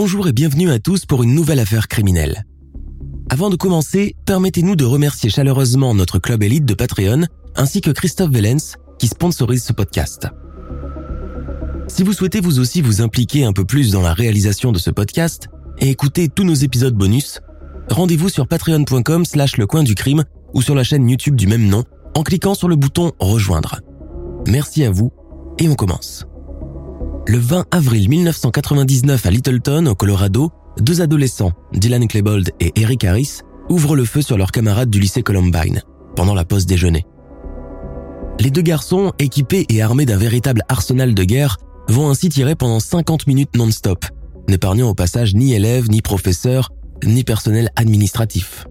Bonjour et bienvenue à tous pour une nouvelle affaire criminelle. Avant de commencer, permettez-nous de remercier chaleureusement notre club élite de Patreon ainsi que Christophe Vellens qui sponsorise ce podcast. Si vous souhaitez vous aussi vous impliquer un peu plus dans la réalisation de ce podcast et écouter tous nos épisodes bonus, rendez-vous sur patreon.com slash le coin du crime ou sur la chaîne YouTube du même nom en cliquant sur le bouton rejoindre. Merci à vous et on commence. Le 20 avril 1999 à Littleton, au Colorado, deux adolescents, Dylan Klebold et Eric Harris, ouvrent le feu sur leurs camarades du lycée Columbine pendant la pause déjeuner. Les deux garçons, équipés et armés d'un véritable arsenal de guerre, vont ainsi tirer pendant 50 minutes non-stop, n'épargnant au passage ni élèves, ni professeurs, ni personnel administratif.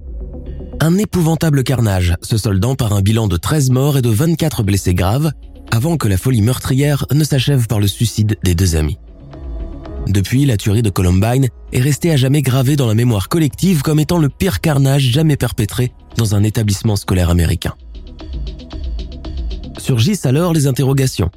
Un épouvantable carnage, se soldant par un bilan de 13 morts et de 24 blessés graves, avant que la folie meurtrière ne s'achève par le suicide des deux amis. Depuis, la tuerie de Columbine est restée à jamais gravée dans la mémoire collective comme étant le pire carnage jamais perpétré dans un établissement scolaire américain. Surgissent alors les interrogations.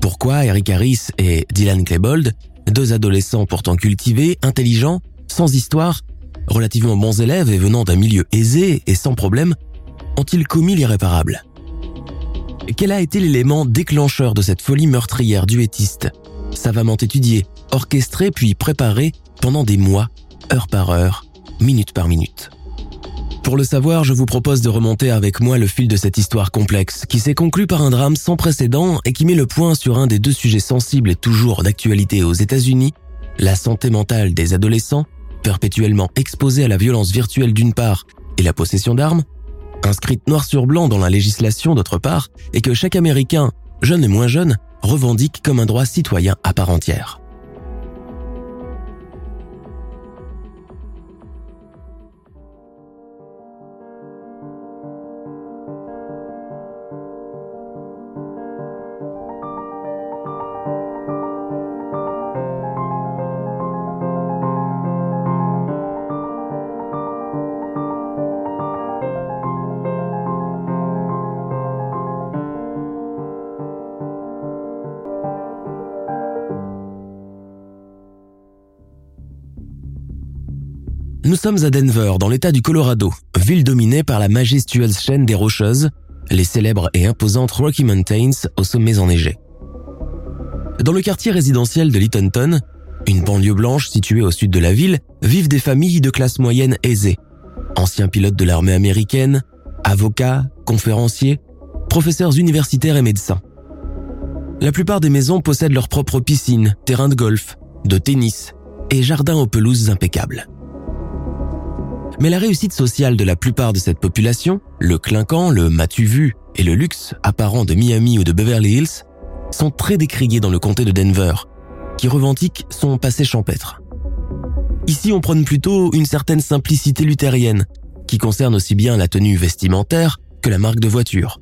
Pourquoi Eric Harris et Dylan Klebold, deux adolescents pourtant cultivés, intelligents, sans histoire, relativement bons élèves et venant d'un milieu aisé et sans problème, ont-ils commis l'irréparable? Quel a été l'élément déclencheur de cette folie meurtrière duettiste, savamment étudiée, orchestrée puis préparée pendant des mois, heure par heure, minute par minute. Pour le savoir, je vous propose de remonter avec moi le fil de cette histoire complexe qui s'est conclue par un drame sans précédent et qui met le point sur un des deux sujets sensibles et toujours d'actualité aux États-Unis, la santé mentale des adolescents, perpétuellement exposés à la violence virtuelle d'une part et la possession d'armes, inscrite noir sur blanc dans la législation d'autre part, et que chaque Américain, jeune et moins jeune, revendique comme un droit citoyen à part entière. Nous sommes à Denver, dans l'état du Colorado, ville dominée par la majestueuse chaîne des Rocheuses, les célèbres et imposantes Rocky Mountains aux sommets enneigés. Dans le quartier résidentiel de Littonton, une banlieue blanche située au sud de la ville, vivent des familles de classe moyenne aisée. Anciens pilotes de l'armée américaine, avocats, conférenciers, professeurs universitaires et médecins. La plupart des maisons possèdent leur propre piscine, terrain de golf, de tennis et jardins aux pelouses impeccables. Mais la réussite sociale de la plupart de cette population, le clinquant, le matu vu et le luxe apparent de Miami ou de Beverly Hills, sont très décriés dans le comté de Denver, qui revendique son passé champêtre. Ici, on prône plutôt une certaine simplicité luthérienne, qui concerne aussi bien la tenue vestimentaire que la marque de voiture.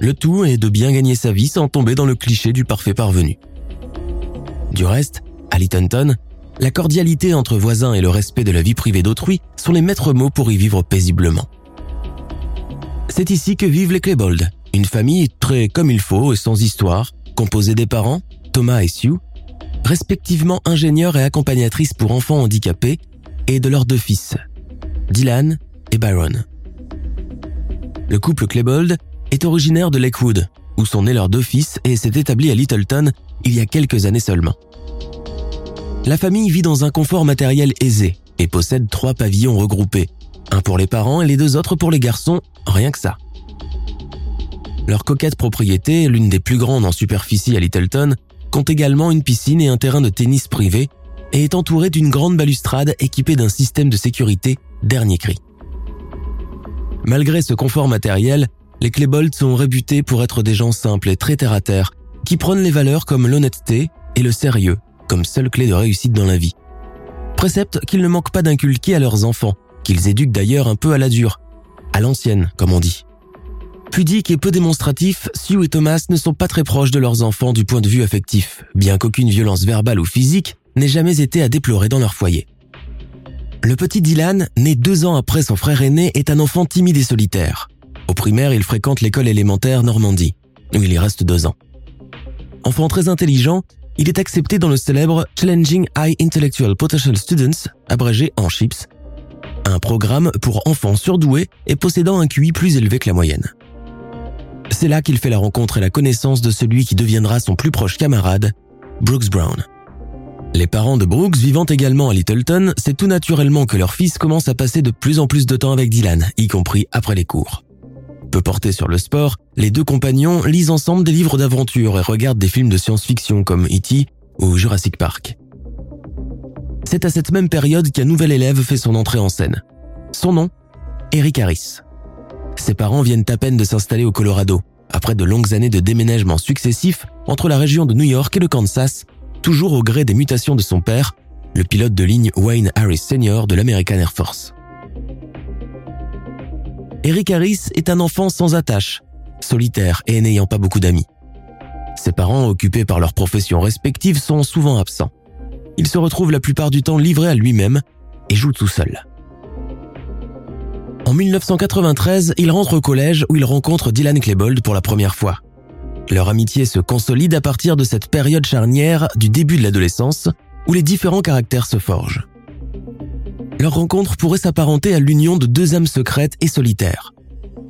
Le tout est de bien gagner sa vie sans tomber dans le cliché du parfait parvenu. Du reste, à Littonton, la cordialité entre voisins et le respect de la vie privée d'autrui sont les maîtres mots pour y vivre paisiblement. C'est ici que vivent les Klebold, une famille très comme il faut et sans histoire, composée des parents, Thomas et Sue, respectivement ingénieurs et accompagnatrices pour enfants handicapés, et de leurs deux fils, Dylan et Byron. Le couple Klebold est originaire de Lakewood, où sont nés leurs deux fils et s'est établi à Littleton il y a quelques années seulement. La famille vit dans un confort matériel aisé et possède trois pavillons regroupés, un pour les parents et les deux autres pour les garçons, rien que ça. Leur coquette propriété, l'une des plus grandes en superficie à Littleton, compte également une piscine et un terrain de tennis privé et est entourée d'une grande balustrade équipée d'un système de sécurité dernier cri. Malgré ce confort matériel, les Klebold sont réputés pour être des gens simples et très terre-à-terre, qui prônent les valeurs comme l'honnêteté et le sérieux comme seule clé de réussite dans la vie. Précepte qu'ils ne manquent pas d'inculquer à leurs enfants, qu'ils éduquent d'ailleurs un peu à la dure, à l'ancienne, comme on dit. Pudiques et peu démonstratifs, Sue et Thomas ne sont pas très proches de leurs enfants du point de vue affectif, bien qu'aucune violence verbale ou physique n'ait jamais été à déplorer dans leur foyer. Le petit Dylan, né deux ans après son frère aîné, est un enfant timide et solitaire. Au primaire, il fréquente l'école élémentaire Normandie, où il y reste deux ans. Enfant très intelligent, il est accepté dans le célèbre Challenging High Intellectual Potential Students, abrégé en CHIPS, un programme pour enfants surdoués et possédant un QI plus élevé que la moyenne. C'est là qu'il fait la rencontre et la connaissance de celui qui deviendra son plus proche camarade, Brooks Brown. Les parents de Brooks vivant également à Littleton, c'est tout naturellement que leur fils commence à passer de plus en plus de temps avec Dylan, y compris après les cours. Peu portés sur le sport, les deux compagnons lisent ensemble des livres d'aventure et regardent des films de science-fiction comme E.T. ou Jurassic Park. C'est à cette même période qu'un nouvel élève fait son entrée en scène. Son nom Eric Harris. Ses parents viennent à peine de s'installer au Colorado, après de longues années de déménagements successifs entre la région de New York et le Kansas, toujours au gré des mutations de son père, le pilote de ligne Wayne Harris Sr. de l'American Air Force. Eric Harris est un enfant sans attache, solitaire et n'ayant pas beaucoup d'amis. Ses parents, occupés par leurs professions respectives, sont souvent absents. Il se retrouve la plupart du temps livré à lui-même et joue tout seul. En 1993, il rentre au collège où il rencontre Dylan Klebold pour la première fois. Leur amitié se consolide à partir de cette période charnière du début de l'adolescence où les différents caractères se forgent. Leur rencontre pourrait s'apparenter à l'union de deux âmes secrètes et solitaires.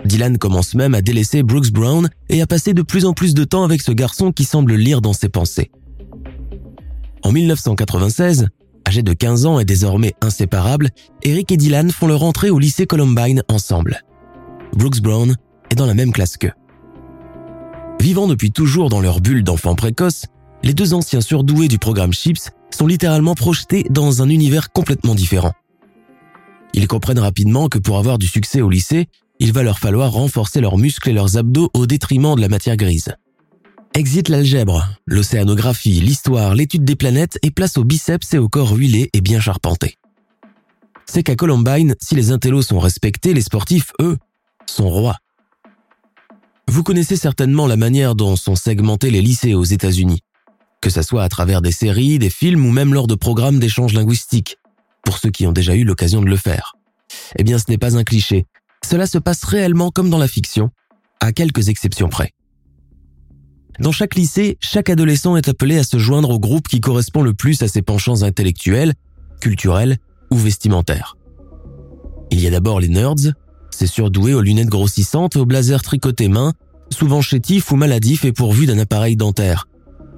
Dylan commence même à délaisser Brooks Brown et à passer de plus en plus de temps avec ce garçon qui semble lire dans ses pensées. En 1996, âgés de 15 ans et désormais inséparables, Eric et Dylan font leur entrée au lycée Columbine ensemble. Brooks Brown est dans la même classe qu'eux. Vivant depuis toujours dans leur bulle d'enfants précoces, les deux anciens surdoués du programme CHIPS sont littéralement projetés dans un univers complètement différent. Ils comprennent rapidement que pour avoir du succès au lycée, il va leur falloir renforcer leurs muscles et leurs abdos au détriment de la matière grise. Exit l'algèbre, l'océanographie, l'histoire, l'étude des planètes et place aux biceps et au corps huilé et bien charpenté. C'est qu'à Columbine, si les intellos sont respectés, les sportifs, eux, sont rois. Vous connaissez certainement la manière dont sont segmentés les lycées aux États-Unis, que ce soit à travers des séries, des films ou même lors de programmes d'échange linguistique, pour ceux qui ont déjà eu l'occasion de le faire. Eh bien, ce n'est pas un cliché. Cela se passe réellement comme dans la fiction, à quelques exceptions près. Dans chaque lycée, chaque adolescent est appelé à se joindre au groupe qui correspond le plus à ses penchants intellectuels, culturels ou vestimentaires. Il y a d'abord les nerds, ces surdoués aux lunettes grossissantes et aux blazers tricotés main, souvent chétifs ou maladifs et pourvus d'un appareil dentaire,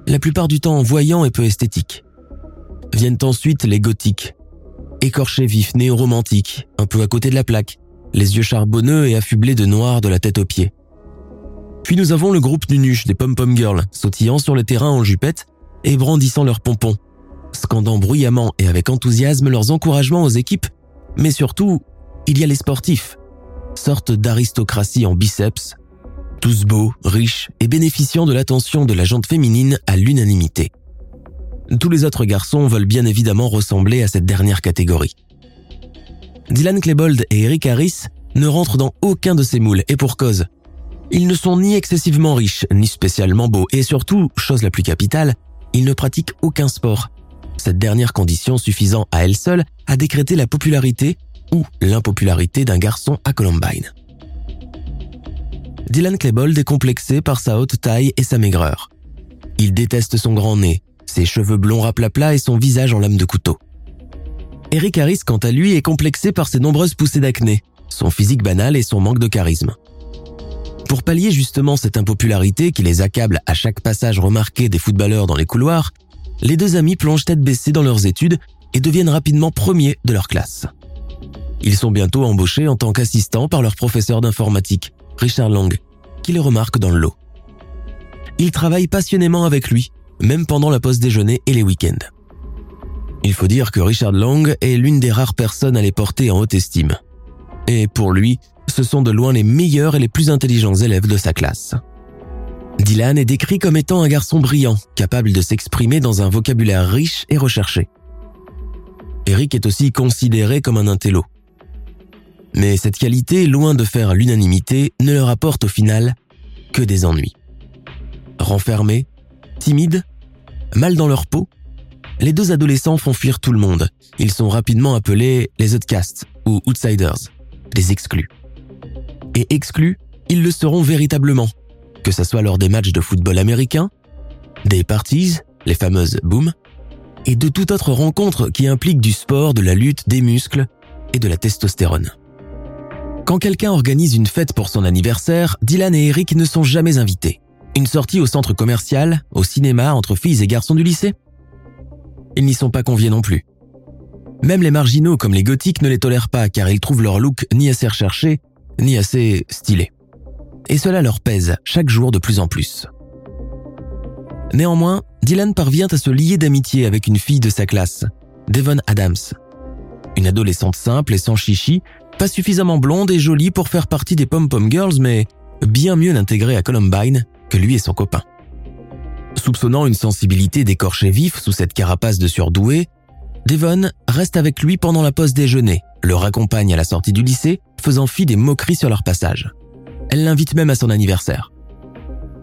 la plupart du temps voyant et peu esthétique. Viennent ensuite les gothiques, écorché vif, néo-romantique, un peu à côté de la plaque, les yeux charbonneux et affublés de noir de la tête aux pieds. Puis nous avons le groupe Nunuche des pom-pom girls, sautillant sur le terrain en jupette et brandissant leurs pompons, scandant bruyamment et avec enthousiasme leurs encouragements aux équipes, mais surtout, il y a les sportifs, sorte d'aristocratie en biceps, tous beaux, riches et bénéficiant de l'attention de la jante féminine à l'unanimité. Tous les autres garçons veulent bien évidemment ressembler à cette dernière catégorie. Dylan Klebold et Eric Harris ne rentrent dans aucun de ces moules, et pour cause. Ils ne sont ni excessivement riches, ni spécialement beaux, et surtout, chose la plus capitale, ils ne pratiquent aucun sport. Cette dernière condition suffisant à elle seule à décréter la popularité ou l'impopularité d'un garçon à Columbine. Dylan Klebold est complexé par sa haute taille et sa maigreur. Il déteste son grand nez, ses cheveux blonds raplapla et son visage en lame de couteau. Eric Harris, quant à lui, est complexé par ses nombreuses poussées d'acné, son physique banal et son manque de charisme. Pour pallier justement cette impopularité qui les accable à chaque passage remarqué des footballeurs dans les couloirs, les deux amis plongent tête baissée dans leurs études et deviennent rapidement premiers de leur classe. Ils sont bientôt embauchés en tant qu'assistants par leur professeur d'informatique, Richard Long, qui les remarque dans le lot. Ils travaillent passionnément avec lui même pendant la pause déjeuner et les week-ends. Il faut dire que Richard Long est l'une des rares personnes à les porter en haute estime. Et pour lui, ce sont de loin les meilleurs et les plus intelligents élèves de sa classe. Dylan est décrit comme étant un garçon brillant, capable de s'exprimer dans un vocabulaire riche et recherché. Eric est aussi considéré comme un intello. Mais cette qualité, loin de faire l'unanimité, ne leur apporte au final que des ennuis. Renfermés, timides, mal dans leur peau, les deux adolescents font fuir tout le monde. Ils sont rapidement appelés les outcasts ou outsiders, les exclus. Et exclus, ils le seront véritablement, que ce soit lors des matchs de football américain, des parties, les fameuses boom, et de toute autre rencontre qui implique du sport, de la lutte, des muscles et de la testostérone. Quand quelqu'un organise une fête pour son anniversaire, Dylan et Eric ne sont jamais invités. Une sortie au centre commercial, au cinéma entre filles et garçons du lycée Ils n'y sont pas conviés non plus. Même les marginaux comme les gothiques ne les tolèrent pas car ils trouvent leur look ni assez recherché, ni assez stylé. Et cela leur pèse chaque jour de plus en plus. Néanmoins, Dylan parvient à se lier d'amitié avec une fille de sa classe, Devon Adams. Une adolescente simple et sans chichi, pas suffisamment blonde et jolie pour faire partie des pom-pom girls, mais bien mieux intégrée à Columbine que lui et son copain. Soupçonnant une sensibilité d'écorché vif sous cette carapace de surdoué, Devon reste avec lui pendant la pause déjeuner, le raccompagne à la sortie du lycée, faisant fi des moqueries sur leur passage. Elle l'invite même à son anniversaire.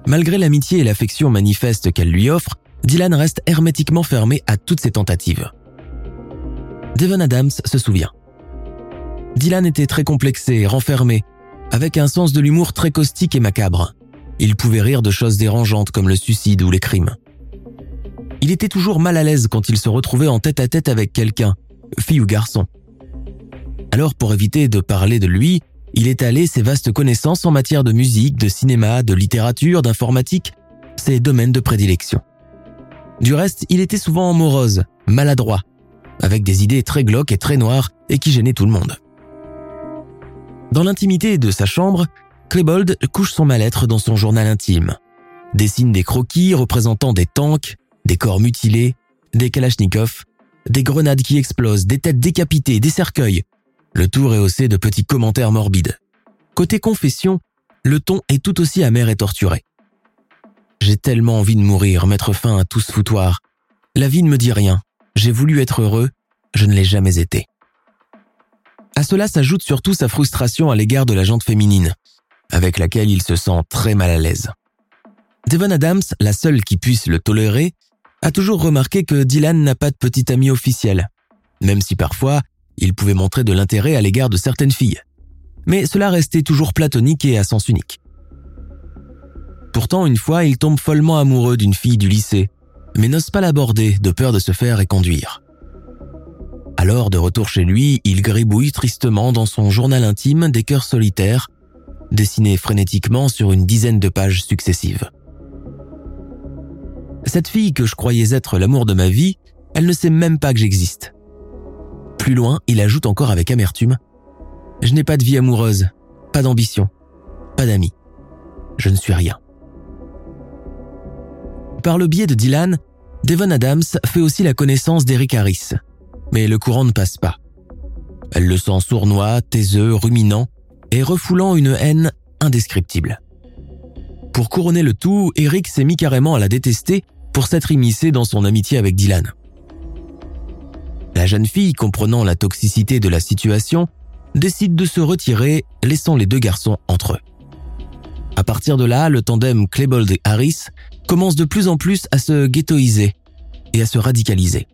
Malgré l'amitié et l'affection manifeste qu'elle lui offre, Dylan reste hermétiquement fermé à toutes ses tentatives. Devon Adams se souvient. Dylan était très complexé et renfermé, avec un sens de l'humour très caustique et macabre. Il pouvait rire de choses dérangeantes comme le suicide ou les crimes. Il était toujours mal à l'aise quand il se retrouvait en tête à tête avec quelqu'un, fille ou garçon. Alors pour éviter de parler de lui, il étalait ses vastes connaissances en matière de musique, de cinéma, de littérature, d'informatique, ses domaines de prédilection. Du reste, il était souvent morose, maladroit, avec des idées très glauques et très noires et qui gênaient tout le monde. Dans l'intimité de sa chambre, Klebold couche son mal-être dans son journal intime, dessine des croquis représentant des tanks, des corps mutilés, des kalachnikovs, des grenades qui explosent, des têtes décapitées, des cercueils, le tout rehaussé de petits commentaires morbides. Côté confession, le ton est tout aussi amer et torturé. J'ai tellement envie de mourir, mettre fin à tout ce foutoir. La vie ne me dit rien. J'ai voulu être heureux, je ne l'ai jamais été. À cela s'ajoute surtout sa frustration à l'égard de la jante féminine, avec laquelle il se sent très mal à l'aise. Devon Adams, la seule qui puisse le tolérer, a toujours remarqué que Dylan n'a pas de petit ami officiel, même si parfois il pouvait montrer de l'intérêt à l'égard de certaines filles. Mais cela restait toujours platonique et à sens unique. Pourtant, une fois, il tombe follement amoureux d'une fille du lycée, mais n'ose pas l'aborder de peur de se faire éconduire. Alors, de retour chez lui, il gribouille tristement dans son journal intime des cœurs solitaires, dessinés frénétiquement sur une dizaine de pages successives. Cette fille que je croyais être l'amour de ma vie, elle ne sait même pas que j'existe. Plus loin, il ajoute encore avec amertume Je n'ai pas de vie amoureuse, pas d'ambition, pas d'amis. Je ne suis rien. Par le biais de Dylan, Devon Adams fait aussi la connaissance d'Eric Harris. Mais le courant ne passe pas. Elle le sent sournois, taiseux, ruminant et refoulant une haine indescriptible. Pour couronner le tout, Eric s'est mis carrément à la détester pour s'être immiscé dans son amitié avec Dylan. La jeune fille, comprenant la toxicité de la situation, décide de se retirer, laissant les deux garçons entre eux. À partir de là, le tandem Klebold et Harris commence de plus en plus à se ghettoiser et à se radicaliser.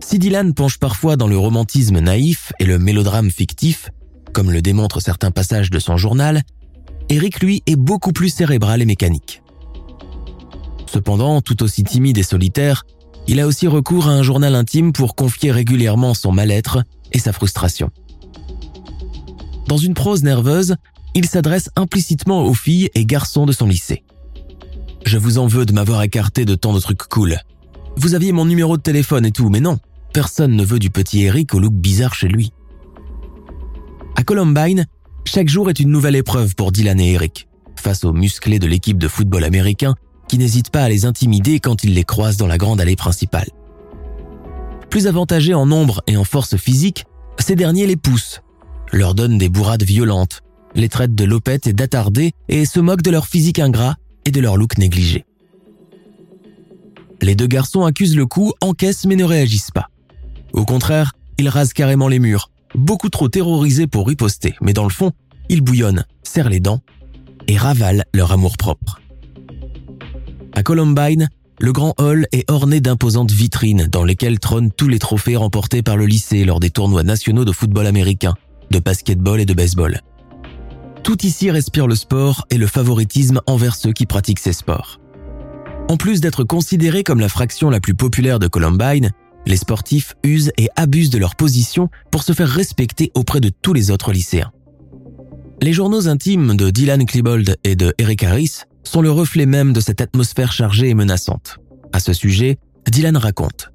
Si Dylan penche parfois dans le romantisme naïf et le mélodrame fictif, comme le démontrent certains passages de son journal, Eric, lui, est beaucoup plus cérébral et mécanique. Cependant, tout aussi timide et solitaire, il a aussi recours à un journal intime pour confier régulièrement son mal-être et sa frustration. Dans une prose nerveuse, il s'adresse implicitement aux filles et garçons de son lycée. Je vous en veux de m'avoir écarté de tant de trucs cool. Vous aviez mon numéro de téléphone et tout, mais non, personne ne veut du petit Eric au look bizarre chez lui. À Columbine, chaque jour est une nouvelle épreuve pour Dylan et Eric, face aux musclés de l'équipe de football américain qui n'hésitent pas à les intimider quand ils les croisent dans la grande allée principale. Plus avantagés en nombre et en force physique, ces derniers les poussent, leur donne des bourrades violentes, les traite de lopettes et d'attardés et se moque de leur physique ingrat et de leur look négligé. Les deux garçons accusent le coup, encaissent mais ne réagissent pas. Au contraire, ils rasent carrément les murs, beaucoup trop terrorisés pour riposter, mais dans le fond, ils bouillonnent, serrent les dents et ravalent leur amour-propre. À Columbine, le grand hall est orné d'imposantes vitrines dans lesquelles trônent tous les trophées remportés par le lycée lors des tournois nationaux de football américain, de basketball et de baseball. Tout ici respire le sport et le favoritisme envers ceux qui pratiquent ces sports. En plus d'être considérés comme la fraction la plus populaire de Columbine, les sportifs usent et abusent de leur position pour se faire respecter auprès de tous les autres lycéens. Les journaux intimes de Dylan Klebold et de Eric Harris sont le reflet même de cette atmosphère chargée et menaçante. À ce sujet, Dylan raconte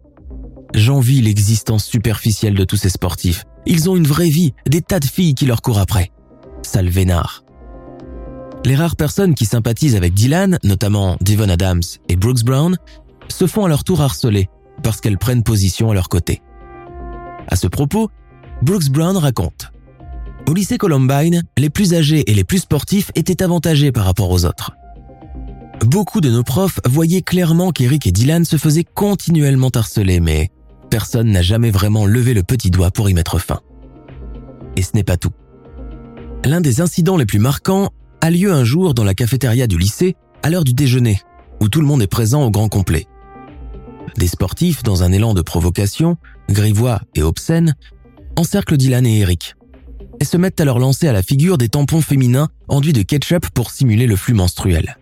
J'envie l'existence superficielle de tous ces sportifs. Ils ont une vraie vie, des tas de filles qui leur courent après. Sale vénard. Les rares personnes qui sympathisent avec Dylan, notamment Devon Adams et Brooks Brown, se font à leur tour harceler parce qu'elles prennent position à leur côté. À ce propos, Brooks Brown raconte Au lycée Columbine, les plus âgés et les plus sportifs étaient avantagés par rapport aux autres. Beaucoup de nos profs voyaient clairement qu'Eric et Dylan se faisaient continuellement harceler, mais personne n'a jamais vraiment levé le petit doigt pour y mettre fin. Et ce n'est pas tout. L'un des incidents les plus marquants a lieu un jour dans la cafétéria du lycée à l'heure du déjeuner, où tout le monde est présent au grand complet. Des sportifs, dans un élan de provocation, grivois et obscènes, encerclent Dylan et Eric et se mettent à leur lancer à la figure des tampons féminins enduits de ketchup pour simuler le flux menstruel.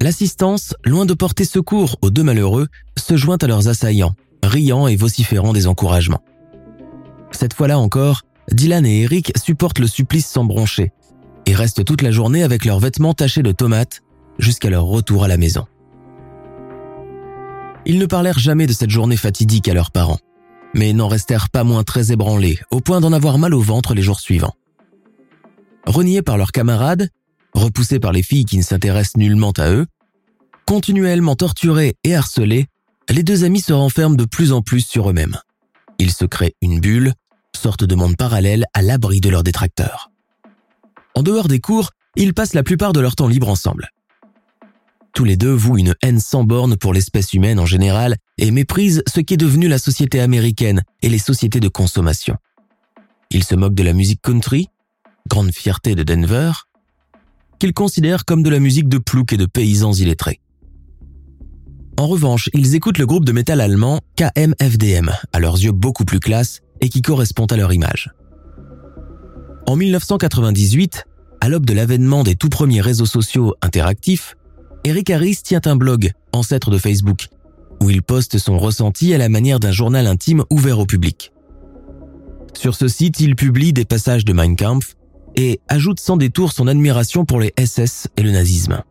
L'assistance, loin de porter secours aux deux malheureux, se joint à leurs assaillants, riant et vociférant des encouragements. Cette fois-là encore, Dylan et Eric supportent le supplice sans broncher et restent toute la journée avec leurs vêtements tachés de tomates jusqu'à leur retour à la maison. Ils ne parlèrent jamais de cette journée fatidique à leurs parents, mais n'en restèrent pas moins très ébranlés, au point d'en avoir mal au ventre les jours suivants. Reniés par leurs camarades, repoussés par les filles qui ne s'intéressent nullement à eux, continuellement torturés et harcelés, les deux amis se renferment de plus en plus sur eux-mêmes. Ils se créent une bulle, sorte de monde parallèle à l'abri de leurs détracteurs. En dehors des cours, ils passent la plupart de leur temps libre ensemble. Tous les deux vouent une haine sans borne pour l'espèce humaine en général et méprisent ce qui est devenu la société américaine et les sociétés de consommation. Ils se moquent de la musique country, grande fierté de Denver, qu'ils considèrent comme de la musique de plouc et de paysans illettrés. En revanche, ils écoutent le groupe de métal allemand KMFDM, à leurs yeux beaucoup plus classe et qui correspond à leur image. En 1998, à l'aube de l'avènement des tout premiers réseaux sociaux interactifs, Eric Harris tient un blog, ancêtre de Facebook, où il poste son ressenti à la manière d'un journal intime ouvert au public. Sur ce site, il publie des passages de Mein Kampf et ajoute sans détour son admiration pour les SS et le nazisme.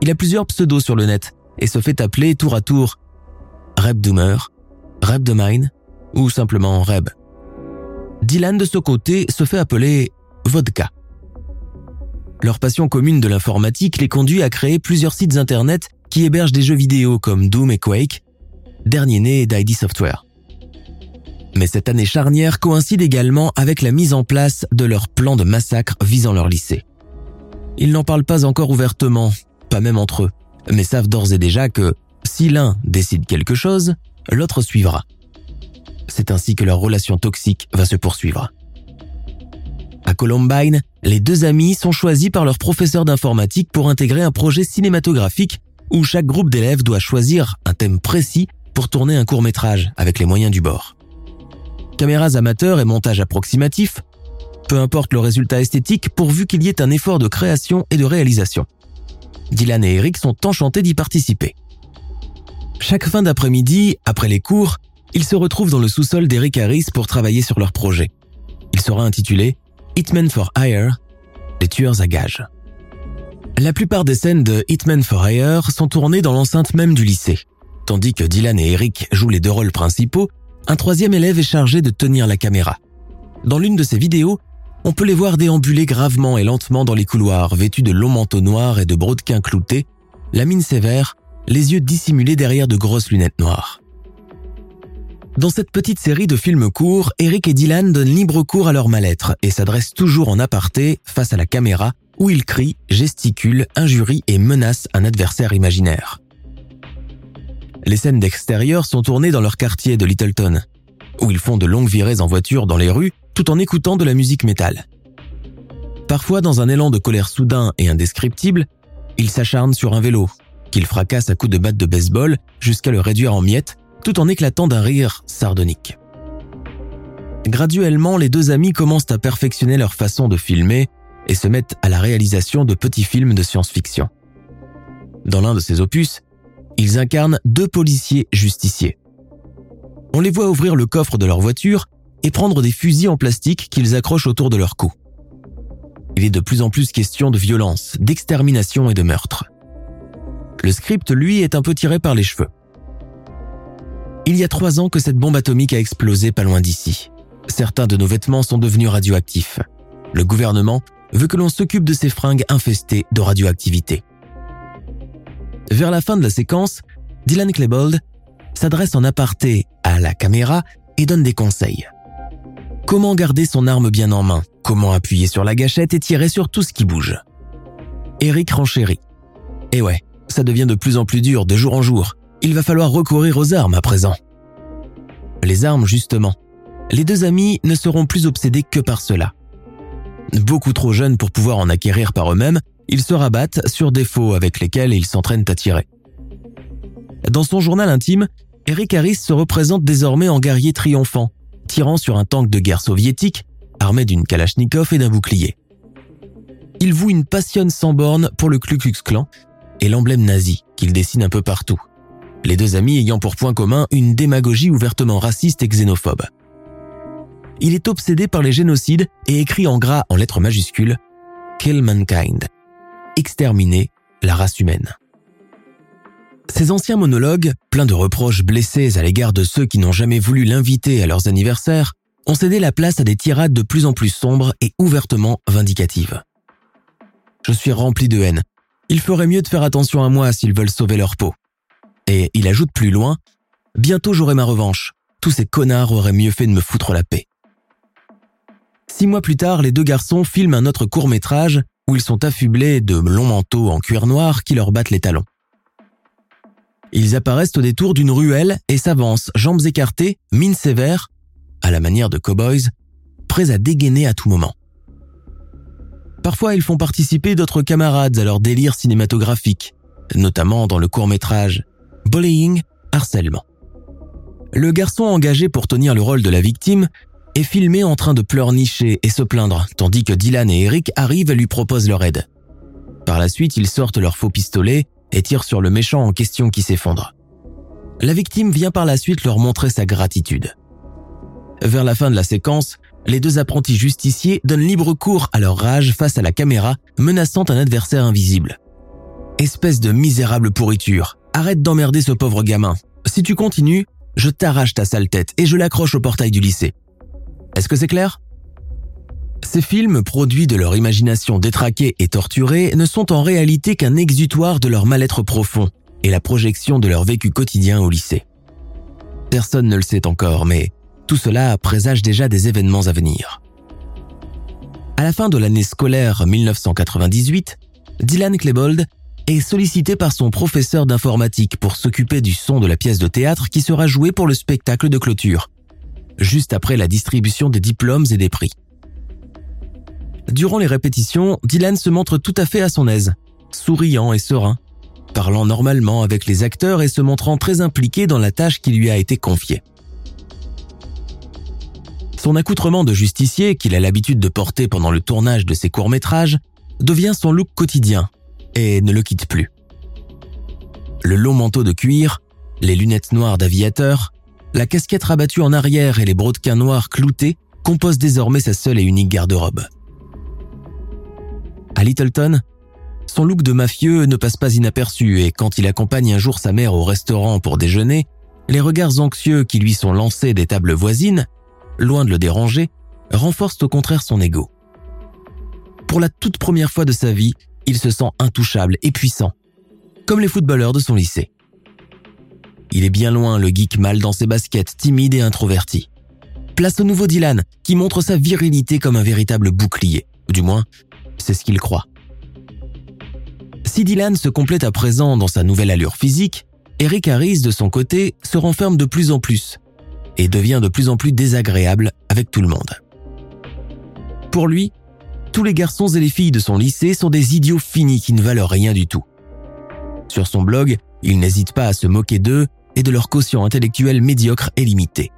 Il a plusieurs pseudos sur le net et se fait appeler tour à tour Reb Doomer, Reb de Mine ou simplement Reb. Dylan de ce côté se fait appeler Vodka. Leur passion commune de l'informatique les conduit à créer plusieurs sites internet qui hébergent des jeux vidéo comme Doom et Quake, dernier né d'ID Software. Mais cette année charnière coïncide également avec la mise en place de leur plan de massacre visant leur lycée. Ils n'en parlent pas encore ouvertement, pas même entre eux, mais savent d'ores et déjà que si l'un décide quelque chose, l'autre suivra. C'est ainsi que leur relation toxique va se poursuivre. À Columbine, les deux amis sont choisis par leur professeur d'informatique pour intégrer un projet cinématographique où chaque groupe d'élèves doit choisir un thème précis pour tourner un court métrage avec les moyens du bord. Caméras amateurs et montage approximatif, peu importe le résultat esthétique pourvu qu'il y ait un effort de création et de réalisation. Dylan et Eric sont enchantés d'y participer. Chaque fin d'après-midi, après les cours, ils se retrouvent dans le sous-sol d'Eric Harris pour travailler sur leur projet. Il sera intitulé Hitman for Hire, les tueurs à gages. La plupart des scènes de Hitman for Hire sont tournées dans l'enceinte même du lycée. Tandis que Dylan et Eric jouent les deux rôles principaux, un troisième élève est chargé de tenir la caméra. Dans l'une de ces vidéos, on peut les voir déambuler gravement et lentement dans les couloirs, vêtus de longs manteaux noirs et de brodequins cloutés, la mine sévère, les yeux dissimulés derrière de grosses lunettes noires. Dans cette petite série de films courts, Eric et Dylan donnent libre cours à leur mal-être et s'adressent toujours en aparté face à la caméra où ils crient, gesticulent, injurient et menacent un adversaire imaginaire. Les scènes d'extérieur sont tournées dans leur quartier de Littleton, où ils font de longues virées en voiture dans les rues tout en écoutant de la musique métal. Parfois, dans un élan de colère soudain et indescriptible, ils s'acharnent sur un vélo, qu'ils fracassent à coups de batte de baseball jusqu'à le réduire en miettes tout en éclatant d'un rire sardonique. Graduellement, les deux amis commencent à perfectionner leur façon de filmer et se mettent à la réalisation de petits films de science-fiction. Dans l'un de ces opus, ils incarnent deux policiers justiciers. On les voit ouvrir le coffre de leur voiture et prendre des fusils en plastique qu'ils accrochent autour de leur cou. Il est de plus en plus question de violence, d'extermination et de meurtre. Le script, lui, est un peu tiré par les cheveux. Il y a trois ans que cette bombe atomique a explosé pas loin d'ici. Certains de nos vêtements sont devenus radioactifs. Le gouvernement veut que l'on s'occupe de ces fringues infestées de radioactivité. Vers la fin de la séquence, Dylan Klebold s'adresse en aparté à la caméra et donne des conseils. Comment garder son arme bien en main? Comment appuyer sur la gâchette et tirer sur tout ce qui bouge? Eric renchérit. Et ouais, ça devient de plus en plus dur de jour en jour il va falloir recourir aux armes à présent. Les armes, justement. Les deux amis ne seront plus obsédés que par cela. Beaucoup trop jeunes pour pouvoir en acquérir par eux-mêmes, ils se rabattent sur des faux avec lesquels ils s'entraînent à tirer. Dans son journal intime, Eric Harris se représente désormais en guerrier triomphant, tirant sur un tank de guerre soviétique, armé d'une kalachnikov et d'un bouclier. Il voue une passion sans borne pour le Ku Klux Klan et l'emblème nazi qu'il dessine un peu partout les deux amis ayant pour point commun une démagogie ouvertement raciste et xénophobe. Il est obsédé par les génocides et écrit en gras en lettres majuscules Kill mankind, exterminer la race humaine. Ces anciens monologues, pleins de reproches blessés à l'égard de ceux qui n'ont jamais voulu l'inviter à leurs anniversaires, ont cédé la place à des tirades de plus en plus sombres et ouvertement vindicatives. Je suis rempli de haine. Il ferait mieux de faire attention à moi s'ils veulent sauver leur peau. Et il ajoute plus loin, Bientôt j'aurai ma revanche. Tous ces connards auraient mieux fait de me foutre la paix. Six mois plus tard, les deux garçons filment un autre court métrage où ils sont affublés de longs manteaux en cuir noir qui leur battent les talons. Ils apparaissent au détour d'une ruelle et s'avancent, jambes écartées, mine sévère, à la manière de cowboys, prêts à dégainer à tout moment. Parfois, ils font participer d'autres camarades à leur délire cinématographique, notamment dans le court métrage bullying, harcèlement. Le garçon engagé pour tenir le rôle de la victime est filmé en train de pleurnicher et se plaindre, tandis que Dylan et Eric arrivent et lui proposent leur aide. Par la suite, ils sortent leur faux pistolet et tirent sur le méchant en question qui s'effondre. La victime vient par la suite leur montrer sa gratitude. Vers la fin de la séquence, les deux apprentis justiciers donnent libre cours à leur rage face à la caméra, menaçant un adversaire invisible. Espèce de misérable pourriture, Arrête d'emmerder ce pauvre gamin. Si tu continues, je t'arrache ta sale tête et je l'accroche au portail du lycée. Est-ce que c'est clair? Ces films, produits de leur imagination détraquée et torturée, ne sont en réalité qu'un exutoire de leur mal-être profond et la projection de leur vécu quotidien au lycée. Personne ne le sait encore, mais tout cela présage déjà des événements à venir. À la fin de l'année scolaire 1998, Dylan Klebold est sollicité par son professeur d'informatique pour s'occuper du son de la pièce de théâtre qui sera jouée pour le spectacle de clôture, juste après la distribution des diplômes et des prix. Durant les répétitions, Dylan se montre tout à fait à son aise, souriant et serein, parlant normalement avec les acteurs et se montrant très impliqué dans la tâche qui lui a été confiée. Son accoutrement de justicier, qu'il a l'habitude de porter pendant le tournage de ses courts-métrages, devient son look quotidien, et ne le quitte plus. Le long manteau de cuir, les lunettes noires d'aviateur, la casquette rabattue en arrière et les brodequins noirs cloutés composent désormais sa seule et unique garde-robe. À Littleton, son look de mafieux ne passe pas inaperçu et quand il accompagne un jour sa mère au restaurant pour déjeuner, les regards anxieux qui lui sont lancés des tables voisines, loin de le déranger, renforcent au contraire son ego. Pour la toute première fois de sa vie, il se sent intouchable et puissant, comme les footballeurs de son lycée. il est bien loin le geek mal dans ses baskets, timide et introverti. Place au nouveau Dylan, qui montre sa virilité comme un véritable bouclier. Du moins, c'est ce qu'il croit. Si Dylan se complète à présent dans sa nouvelle allure physique, Eric Harris, de son côté, se renferme de plus en plus et devient de plus en plus désagréable avec tout le monde. Pour lui, tous les garçons et les filles de son lycée sont des idiots finis qui ne valent rien du tout. Sur son blog, il n'hésite pas à se moquer d'eux et de leur quotient intellectuel médiocre et limité.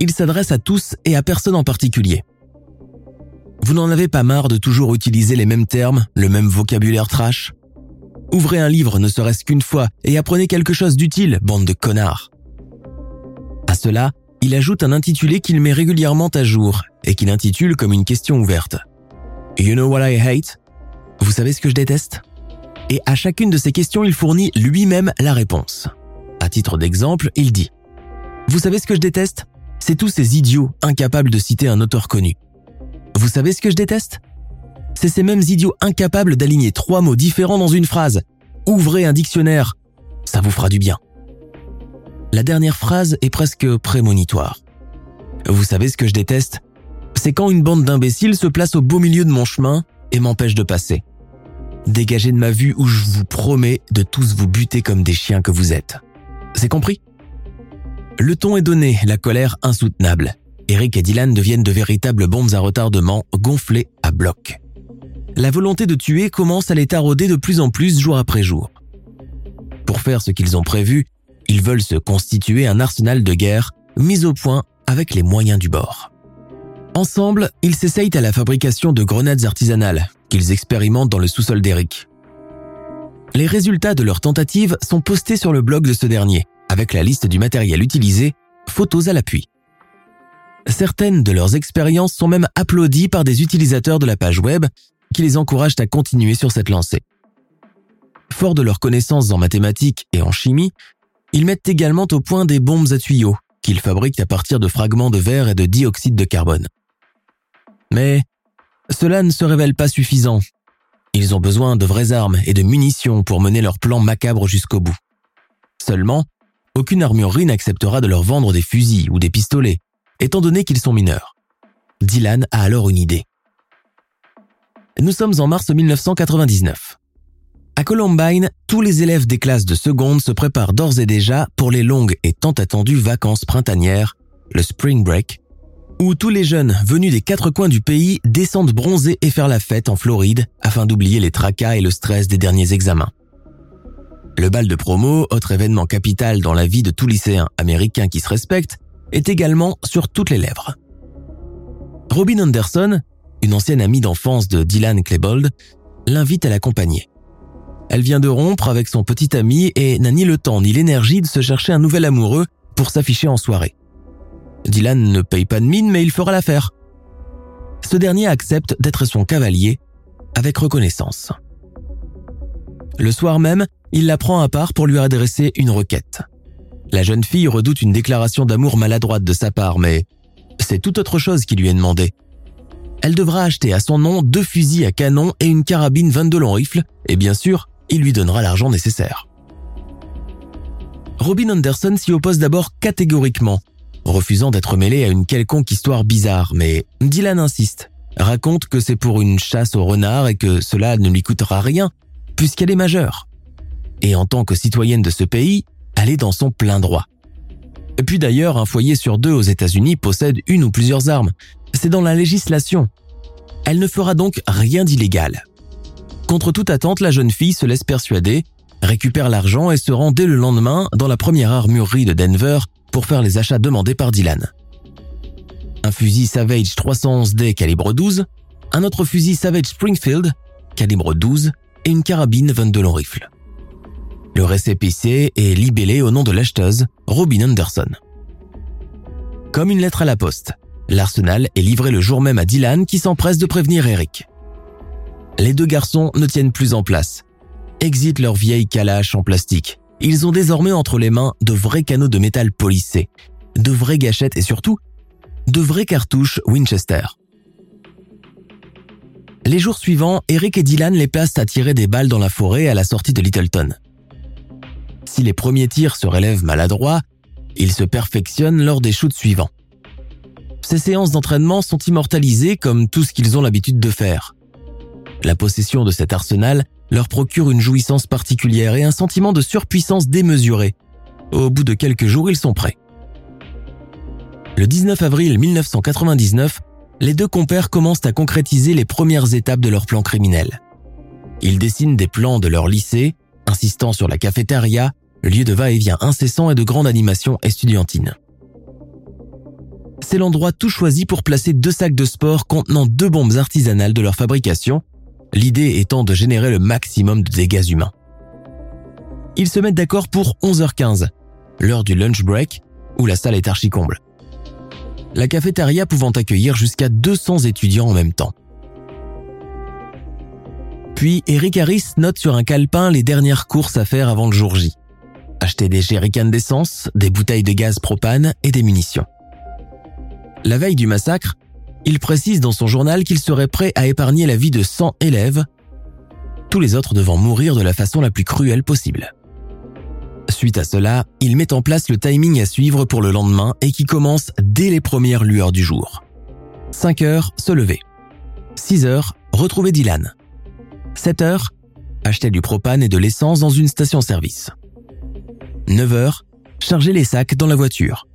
Il s'adresse à tous et à personne en particulier. Vous n'en avez pas marre de toujours utiliser les mêmes termes, le même vocabulaire trash? Ouvrez un livre ne serait-ce qu'une fois et apprenez quelque chose d'utile, bande de connards. À cela, il ajoute un intitulé qu'il met régulièrement à jour et qu'il intitule comme une question ouverte. You know what I hate? Vous savez ce que je déteste? Et à chacune de ces questions, il fournit lui-même la réponse. À titre d'exemple, il dit Vous savez ce que je déteste? C'est tous ces idiots incapables de citer un auteur connu. Vous savez ce que je déteste? C'est ces mêmes idiots incapables d'aligner trois mots différents dans une phrase. Ouvrez un dictionnaire, ça vous fera du bien. La dernière phrase est presque prémonitoire. Vous savez ce que je déteste? C'est quand une bande d'imbéciles se place au beau milieu de mon chemin et m'empêche de passer. Dégagez de ma vue où je vous promets de tous vous buter comme des chiens que vous êtes. C'est compris? Le ton est donné, la colère insoutenable. Eric et Dylan deviennent de véritables bombes à retardement gonflées à bloc. La volonté de tuer commence à les tarauder de plus en plus jour après jour. Pour faire ce qu'ils ont prévu, ils veulent se constituer un arsenal de guerre mis au point avec les moyens du bord. Ensemble, ils s'essayent à la fabrication de grenades artisanales qu'ils expérimentent dans le sous-sol d'Eric. Les résultats de leurs tentatives sont postés sur le blog de ce dernier, avec la liste du matériel utilisé, photos à l'appui. Certaines de leurs expériences sont même applaudies par des utilisateurs de la page web qui les encouragent à continuer sur cette lancée. Fort de leurs connaissances en mathématiques et en chimie, ils mettent également au point des bombes à tuyaux qu'ils fabriquent à partir de fragments de verre et de dioxyde de carbone. Mais cela ne se révèle pas suffisant. Ils ont besoin de vraies armes et de munitions pour mener leur plan macabre jusqu'au bout. Seulement, aucune armurerie n'acceptera de leur vendre des fusils ou des pistolets, étant donné qu'ils sont mineurs. Dylan a alors une idée. Nous sommes en mars 1999. À Columbine, tous les élèves des classes de seconde se préparent d'ores et déjà pour les longues et tant attendues vacances printanières, le Spring Break, où tous les jeunes venus des quatre coins du pays descendent bronzer et faire la fête en Floride afin d'oublier les tracas et le stress des derniers examens. Le bal de promo, autre événement capital dans la vie de tout lycéen américain qui se respecte, est également sur toutes les lèvres. Robin Anderson, une ancienne amie d'enfance de Dylan Klebold, l'invite à l'accompagner. Elle vient de rompre avec son petit ami et n'a ni le temps ni l'énergie de se chercher un nouvel amoureux pour s'afficher en soirée. Dylan ne paye pas de mine mais il fera l'affaire. Ce dernier accepte d'être son cavalier avec reconnaissance. Le soir même, il la prend à part pour lui adresser une requête. La jeune fille redoute une déclaration d'amour maladroite de sa part, mais c'est tout autre chose qui lui est demandé. Elle devra acheter à son nom deux fusils à canon et une carabine 22 long rifle, et bien sûr, il lui donnera l'argent nécessaire. Robin Anderson s'y oppose d'abord catégoriquement, refusant d'être mêlé à une quelconque histoire bizarre, mais Dylan insiste, raconte que c'est pour une chasse au renard et que cela ne lui coûtera rien, puisqu'elle est majeure. Et en tant que citoyenne de ce pays, elle est dans son plein droit. Puis d'ailleurs, un foyer sur deux aux États-Unis possède une ou plusieurs armes. C'est dans la législation. Elle ne fera donc rien d'illégal. Contre toute attente, la jeune fille se laisse persuader, récupère l'argent et se rend dès le lendemain dans la première armurerie de Denver pour faire les achats demandés par Dylan. Un fusil Savage 311D calibre 12, un autre fusil Savage Springfield calibre 12 et une carabine 22 long rifle. Le récépissé est libellé au nom de l'acheteuse, Robin Anderson. Comme une lettre à la poste, l'arsenal est livré le jour même à Dylan qui s'empresse de prévenir Eric les deux garçons ne tiennent plus en place. Exit leur vieille calache en plastique. Ils ont désormais entre les mains de vrais canaux de métal polissés, de vraies gâchettes et surtout, de vraies cartouches Winchester. Les jours suivants, Eric et Dylan les placent à tirer des balles dans la forêt à la sortie de Littleton. Si les premiers tirs se relèvent maladroits, ils se perfectionnent lors des shoots suivants. Ces séances d'entraînement sont immortalisées comme tout ce qu'ils ont l'habitude de faire. La possession de cet arsenal leur procure une jouissance particulière et un sentiment de surpuissance démesurée. Au bout de quelques jours, ils sont prêts. Le 19 avril 1999, les deux compères commencent à concrétiser les premières étapes de leur plan criminel. Ils dessinent des plans de leur lycée, insistant sur la cafétéria, lieu de va-et-vient incessant et de grande animation estudiantine. C'est l'endroit tout choisi pour placer deux sacs de sport contenant deux bombes artisanales de leur fabrication, l'idée étant de générer le maximum de dégâts humains. Ils se mettent d'accord pour 11h15, l'heure du lunch break, où la salle est archi-comble. La cafétéria pouvant accueillir jusqu'à 200 étudiants en même temps. Puis Eric Harris note sur un calepin les dernières courses à faire avant le jour J. Acheter des jerrycans d'essence, des bouteilles de gaz propane et des munitions. La veille du massacre, il précise dans son journal qu'il serait prêt à épargner la vie de 100 élèves, tous les autres devant mourir de la façon la plus cruelle possible. Suite à cela, il met en place le timing à suivre pour le lendemain et qui commence dès les premières lueurs du jour. 5 heures, se lever. 6 heures, retrouver Dylan. 7 heures, acheter du propane et de l'essence dans une station-service. 9 heures, charger les sacs dans la voiture.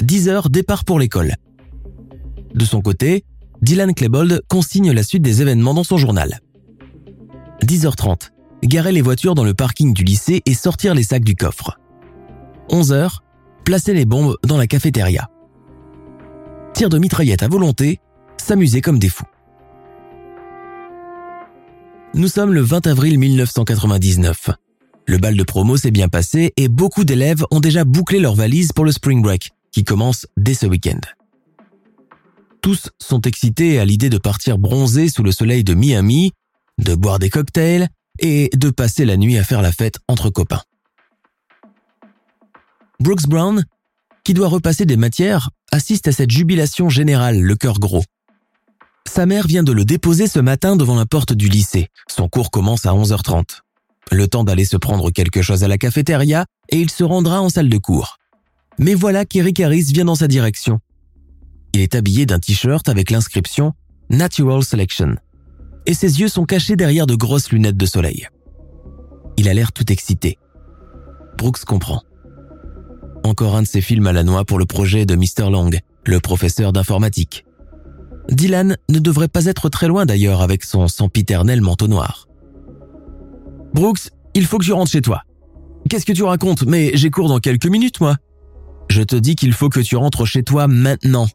10 heures, départ pour l'école. De son côté, Dylan Klebold consigne la suite des événements dans son journal. 10h30. Garer les voitures dans le parking du lycée et sortir les sacs du coffre. 11h. Placer les bombes dans la cafétéria. Tir de mitraillette à volonté, s'amuser comme des fous. Nous sommes le 20 avril 1999. Le bal de promo s'est bien passé et beaucoup d'élèves ont déjà bouclé leurs valises pour le spring break, qui commence dès ce week-end. Tous sont excités à l'idée de partir bronzer sous le soleil de Miami, de boire des cocktails et de passer la nuit à faire la fête entre copains. Brooks Brown, qui doit repasser des matières, assiste à cette jubilation générale, le cœur gros. Sa mère vient de le déposer ce matin devant la porte du lycée. Son cours commence à 11h30. Le temps d'aller se prendre quelque chose à la cafétéria et il se rendra en salle de cours. Mais voilà qu'Eric Harris vient dans sa direction. Il est habillé d'un t-shirt avec l'inscription Natural Selection. Et ses yeux sont cachés derrière de grosses lunettes de soleil. Il a l'air tout excité. Brooks comprend. Encore un de ses films à la noix pour le projet de Mr. Long, le professeur d'informatique. Dylan ne devrait pas être très loin d'ailleurs avec son sempiternel manteau noir. Brooks, il faut que je rentre chez toi. Qu'est-ce que tu racontes? Mais j'ai cours dans quelques minutes, moi. Je te dis qu'il faut que tu rentres chez toi maintenant,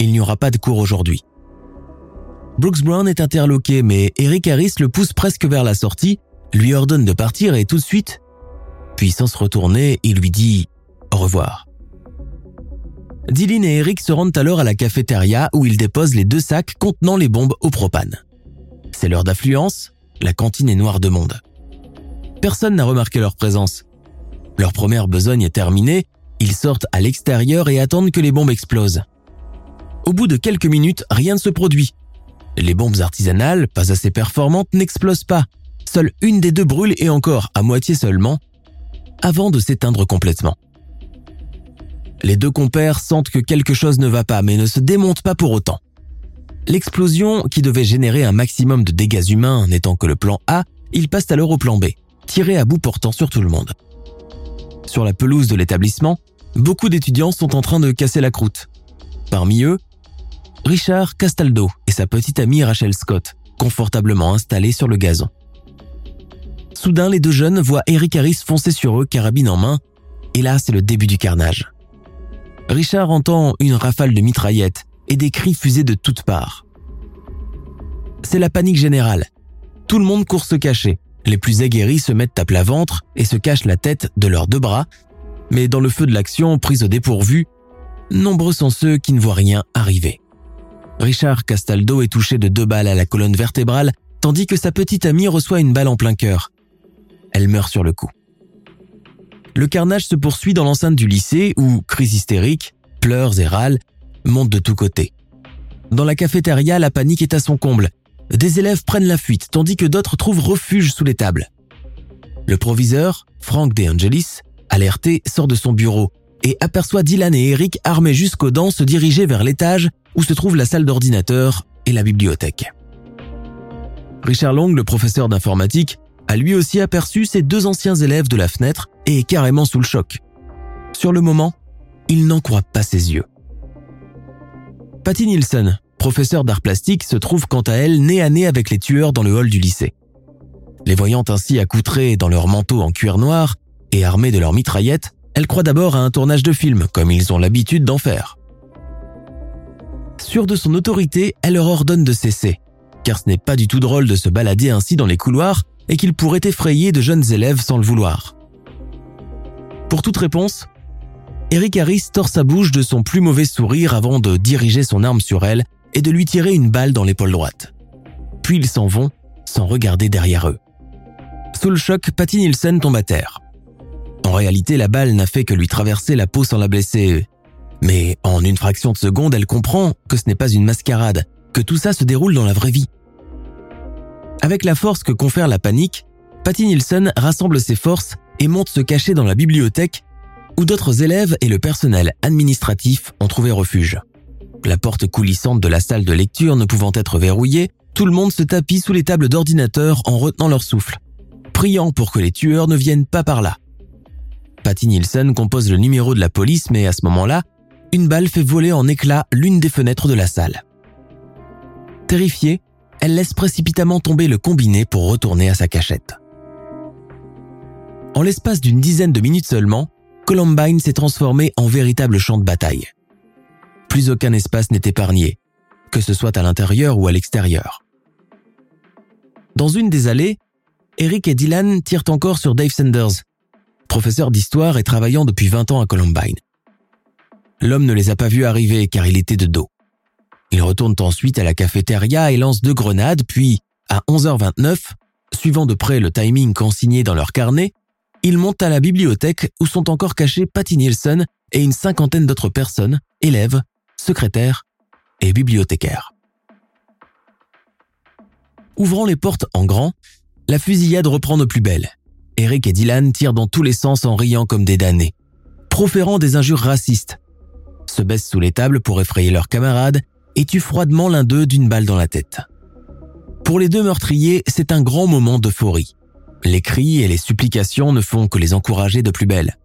il n'y aura pas de cours aujourd'hui. Brooks Brown est interloqué, mais Eric Harris le pousse presque vers la sortie, lui ordonne de partir et tout de suite, puis sans se retourner, il lui dit au revoir. Dylan et Eric se rendent alors à la cafétéria où ils déposent les deux sacs contenant les bombes au propane. C'est l'heure d'affluence, la cantine est noire de monde. Personne n'a remarqué leur présence. Leur première besogne est terminée, ils sortent à l'extérieur et attendent que les bombes explosent. Au bout de quelques minutes, rien ne se produit. Les bombes artisanales, pas assez performantes, n'explosent pas. Seule une des deux brûle et encore à moitié seulement, avant de s'éteindre complètement. Les deux compères sentent que quelque chose ne va pas, mais ne se démontent pas pour autant. L'explosion, qui devait générer un maximum de dégâts humains n'étant que le plan A, ils passent alors au plan B, tiré à bout portant sur tout le monde. Sur la pelouse de l'établissement, beaucoup d'étudiants sont en train de casser la croûte. Parmi eux, Richard Castaldo et sa petite amie Rachel Scott, confortablement installés sur le gazon. Soudain, les deux jeunes voient Eric Harris foncer sur eux, carabine en main, et là, c'est le début du carnage. Richard entend une rafale de mitraillettes et des cris fusés de toutes parts. C'est la panique générale. Tout le monde court se cacher. Les plus aguerris se mettent à plat ventre et se cachent la tête de leurs deux bras, mais dans le feu de l'action, prise au dépourvu, nombreux sont ceux qui ne voient rien arriver. Richard Castaldo est touché de deux balles à la colonne vertébrale, tandis que sa petite amie reçoit une balle en plein cœur. Elle meurt sur le coup. Le carnage se poursuit dans l'enceinte du lycée où, cris hystériques, pleurs et râles montent de tous côtés. Dans la cafétéria, la panique est à son comble. Des élèves prennent la fuite, tandis que d'autres trouvent refuge sous les tables. Le proviseur, Frank De Angelis, alerté, sort de son bureau et aperçoit Dylan et Eric armés jusqu'aux dents se diriger vers l'étage où se trouve la salle d'ordinateur et la bibliothèque. Richard Long, le professeur d'informatique, a lui aussi aperçu ses deux anciens élèves de la fenêtre et est carrément sous le choc. Sur le moment, il n'en croit pas ses yeux. Patty Nielsen, professeur d'art plastique, se trouve quant à elle nez à nez avec les tueurs dans le hall du lycée. Les voyant ainsi accoutrés dans leur manteau en cuir noir et armés de leurs mitraillettes, elle croit d'abord à un tournage de film, comme ils ont l'habitude d'en faire. Sûre de son autorité, elle leur ordonne de cesser, car ce n'est pas du tout drôle de se balader ainsi dans les couloirs et qu'il pourrait effrayer de jeunes élèves sans le vouloir. Pour toute réponse, Eric Harris tord sa bouche de son plus mauvais sourire avant de diriger son arme sur elle et de lui tirer une balle dans l'épaule droite. Puis ils s'en vont sans regarder derrière eux. Sous le choc, Patty Nielsen tombe à terre. En réalité, la balle n'a fait que lui traverser la peau sans la blesser. Mais en une fraction de seconde, elle comprend que ce n'est pas une mascarade, que tout ça se déroule dans la vraie vie. Avec la force que confère la panique, Patty Nielsen rassemble ses forces et monte se cacher dans la bibliothèque où d'autres élèves et le personnel administratif ont trouvé refuge. La porte coulissante de la salle de lecture ne pouvant être verrouillée, tout le monde se tapit sous les tables d'ordinateur en retenant leur souffle, priant pour que les tueurs ne viennent pas par là. Patty Nielsen compose le numéro de la police, mais à ce moment-là, une balle fait voler en éclats l'une des fenêtres de la salle. Terrifiée, elle laisse précipitamment tomber le combiné pour retourner à sa cachette. En l'espace d'une dizaine de minutes seulement, Columbine s'est transformé en véritable champ de bataille. Plus aucun espace n'est épargné, que ce soit à l'intérieur ou à l'extérieur. Dans une des allées, Eric et Dylan tirent encore sur Dave Sanders, professeur d'histoire et travaillant depuis 20 ans à Columbine. L'homme ne les a pas vus arriver car il était de dos. Ils retournent ensuite à la cafétéria et lancent deux grenades, puis, à 11h29, suivant de près le timing consigné dans leur carnet, ils montent à la bibliothèque où sont encore cachés Patty Nielsen et une cinquantaine d'autres personnes, élèves, secrétaires et bibliothécaires. Ouvrant les portes en grand, la fusillade reprend de plus belle. Eric et Dylan tirent dans tous les sens en riant comme des damnés, proférant des injures racistes, se baissent sous les tables pour effrayer leurs camarades et tuent froidement l'un d'eux d'une balle dans la tête. Pour les deux meurtriers, c'est un grand moment d'euphorie. Les cris et les supplications ne font que les encourager de plus belle.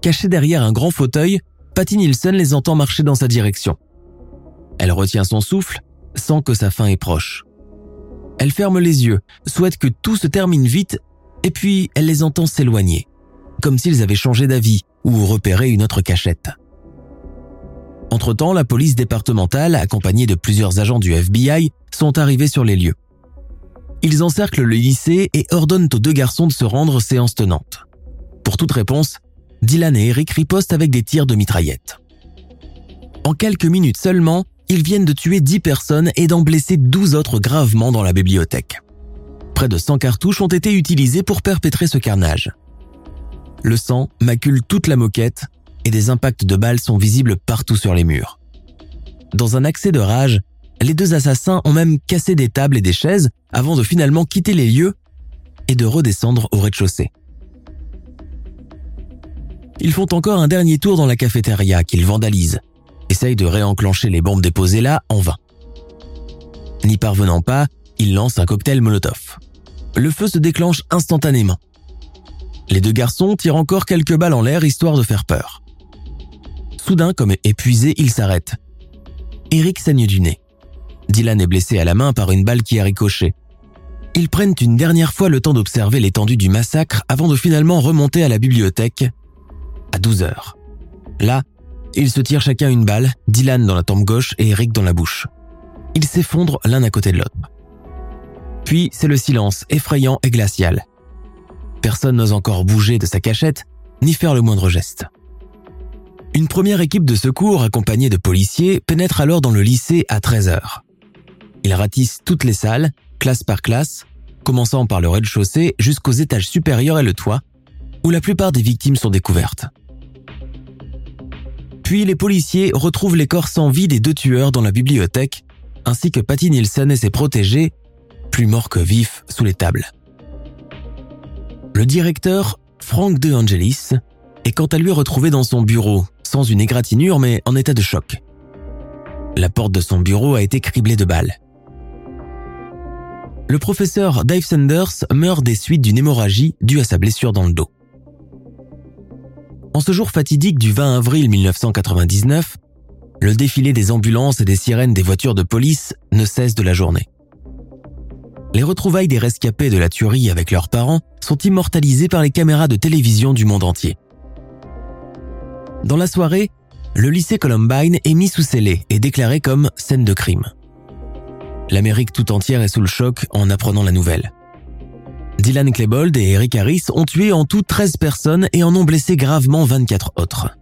Cachée derrière un grand fauteuil, Patty Nielsen les entend marcher dans sa direction. Elle retient son souffle, sent que sa fin est proche. Elle ferme les yeux, souhaite que tout se termine vite, et puis elle les entend s'éloigner, comme s'ils avaient changé d'avis ou repéré une autre cachette. Entre-temps, la police départementale, accompagnée de plusieurs agents du FBI, sont arrivés sur les lieux. Ils encerclent le lycée et ordonnent aux deux garçons de se rendre séance tenante. Pour toute réponse, Dylan et Eric ripostent avec des tirs de mitraillette. En quelques minutes seulement, ils viennent de tuer 10 personnes et d'en blesser 12 autres gravement dans la bibliothèque. Près de 100 cartouches ont été utilisées pour perpétrer ce carnage. Le sang macule toute la moquette et des impacts de balles sont visibles partout sur les murs. Dans un accès de rage, les deux assassins ont même cassé des tables et des chaises avant de finalement quitter les lieux et de redescendre au rez-de-chaussée. Ils font encore un dernier tour dans la cafétéria qu'ils vandalisent, essayent de réenclencher les bombes déposées là en vain. N'y parvenant pas, ils lancent un cocktail Molotov. Le feu se déclenche instantanément. Les deux garçons tirent encore quelques balles en l'air histoire de faire peur. Soudain, comme épuisé, ils s'arrêtent. Eric saigne du nez. Dylan est blessé à la main par une balle qui a ricoché. Ils prennent une dernière fois le temps d'observer l'étendue du massacre avant de finalement remonter à la bibliothèque à 12 heures. Là, ils se tirent chacun une balle, Dylan dans la tempe gauche et Eric dans la bouche. Ils s'effondrent l'un à côté de l'autre. Puis c'est le silence effrayant et glacial. Personne n'ose encore bouger de sa cachette ni faire le moindre geste. Une première équipe de secours accompagnée de policiers pénètre alors dans le lycée à 13 heures. Ils ratissent toutes les salles, classe par classe, commençant par le rez-de-chaussée jusqu'aux étages supérieurs et le toit, où la plupart des victimes sont découvertes. Puis les policiers retrouvent les corps sans vie des deux tueurs dans la bibliothèque, ainsi que Patty Nielsen et ses protégés, plus morts que vifs sous les tables. le directeur, Frank De Angelis, est quant à lui retrouvé dans son bureau, sans une égratignure mais en état de choc. La porte de son bureau a été criblée de balles. Le professeur Dave Sanders meurt des suites d'une hémorragie due à sa blessure dans le dos. En ce jour fatidique du 20 avril 1999, le défilé des ambulances et des sirènes des voitures de police ne cesse de la journée. Les retrouvailles des rescapés de la tuerie avec leurs parents sont immortalisées par les caméras de télévision du monde entier. Dans la soirée, le lycée Columbine est mis sous scellé et déclaré comme scène de crime. L'Amérique tout entière est sous le choc en apprenant la nouvelle. Dylan Klebold et Eric Harris ont tué en tout 13 personnes et en ont blessé gravement 24 autres.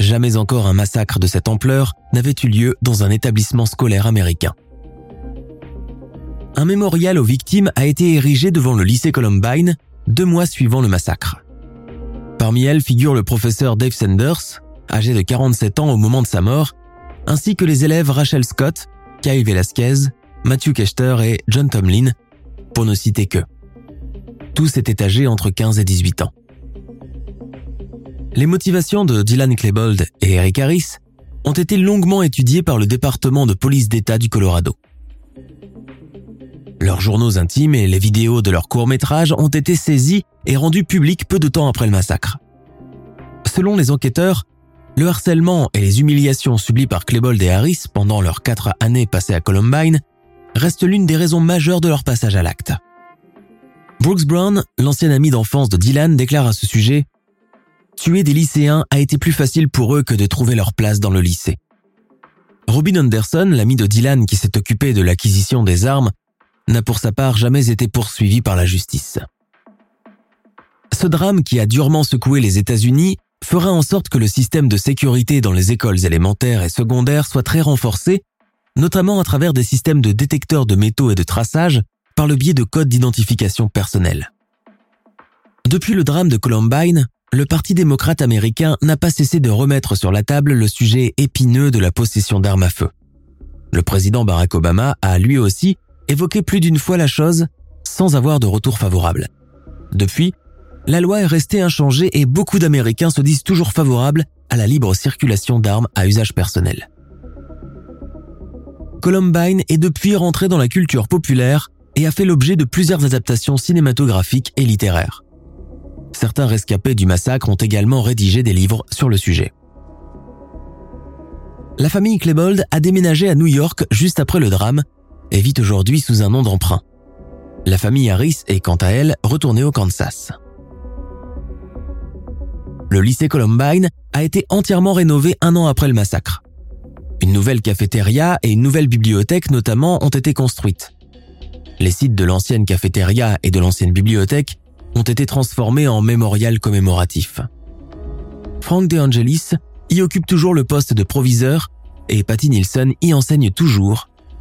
Jamais encore un massacre de cette ampleur n'avait eu lieu dans un établissement scolaire américain. Un mémorial aux victimes a été érigé devant le lycée Columbine deux mois suivant le massacre. Parmi elles figure le professeur Dave Sanders, âgé de 47 ans au moment de sa mort, ainsi que les élèves Rachel Scott, Kyle Velasquez, Matthew Kester et John Tomlin, pour ne citer que. Tous étaient âgés entre 15 et 18 ans. Les motivations de Dylan Klebold et Eric Harris ont été longuement étudiées par le département de police d'État du Colorado. Leurs journaux intimes et les vidéos de leurs courts-métrages ont été saisis et rendus publics peu de temps après le massacre. Selon les enquêteurs, le harcèlement et les humiliations subies par Klebold et Harris pendant leurs quatre années passées à Columbine restent l'une des raisons majeures de leur passage à l'acte. Brooks Brown, l'ancien ami d'enfance de Dylan, déclare à ce sujet Tuer des lycéens a été plus facile pour eux que de trouver leur place dans le lycée. Robin Anderson, l'ami de Dylan qui s'est occupé de l'acquisition des armes, n'a pour sa part jamais été poursuivi par la justice. Ce drame qui a durement secoué les États-Unis fera en sorte que le système de sécurité dans les écoles élémentaires et secondaires soit très renforcé, notamment à travers des systèmes de détecteurs de métaux et de traçage par le biais de codes d'identification personnelle. Depuis le drame de Columbine, le Parti démocrate américain n'a pas cessé de remettre sur la table le sujet épineux de la possession d'armes à feu. Le président Barack Obama a lui aussi évoqué plus d'une fois la chose sans avoir de retour favorable. Depuis, la loi est restée inchangée et beaucoup d'Américains se disent toujours favorables à la libre circulation d'armes à usage personnel. Columbine est depuis rentré dans la culture populaire et a fait l'objet de plusieurs adaptations cinématographiques et littéraires. Certains rescapés du massacre ont également rédigé des livres sur le sujet. La famille Klebold a déménagé à New York juste après le drame et vit aujourd'hui sous un nom d'emprunt. La famille Harris est quant à elle retournée au Kansas. Le lycée Columbine a été entièrement rénové un an après le massacre. Une nouvelle cafétéria et une nouvelle bibliothèque notamment ont été construites. Les sites de l'ancienne cafétéria et de l'ancienne bibliothèque ont été transformés en mémorial commémoratif. Frank De Angelis y occupe toujours le poste de proviseur et Patty Nielsen y enseigne toujours